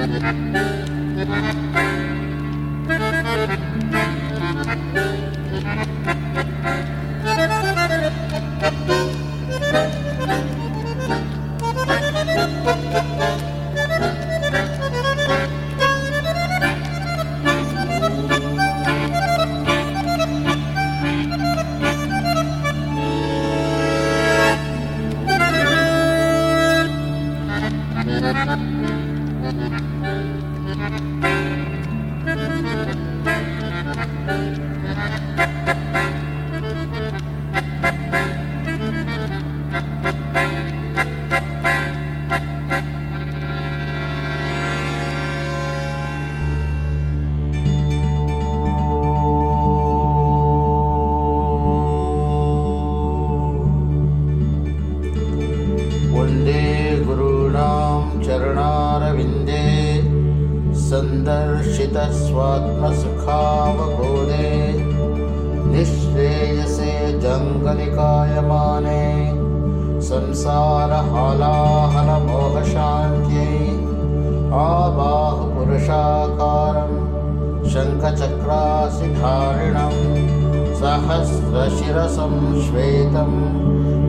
Thank you. चरणारविन्दे सन्दर्शितस्वात्मसुखावबोधे निःश्रेयसे जङ्गलिकायमाने संसारहालाहलमोहशान्त्यै आबाहुपुरुषाकारं शङ्खचक्रासिधारिणं सहस्रशिरसं श्वेतं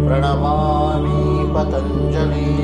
प्रणमामि पतञ्जलिम्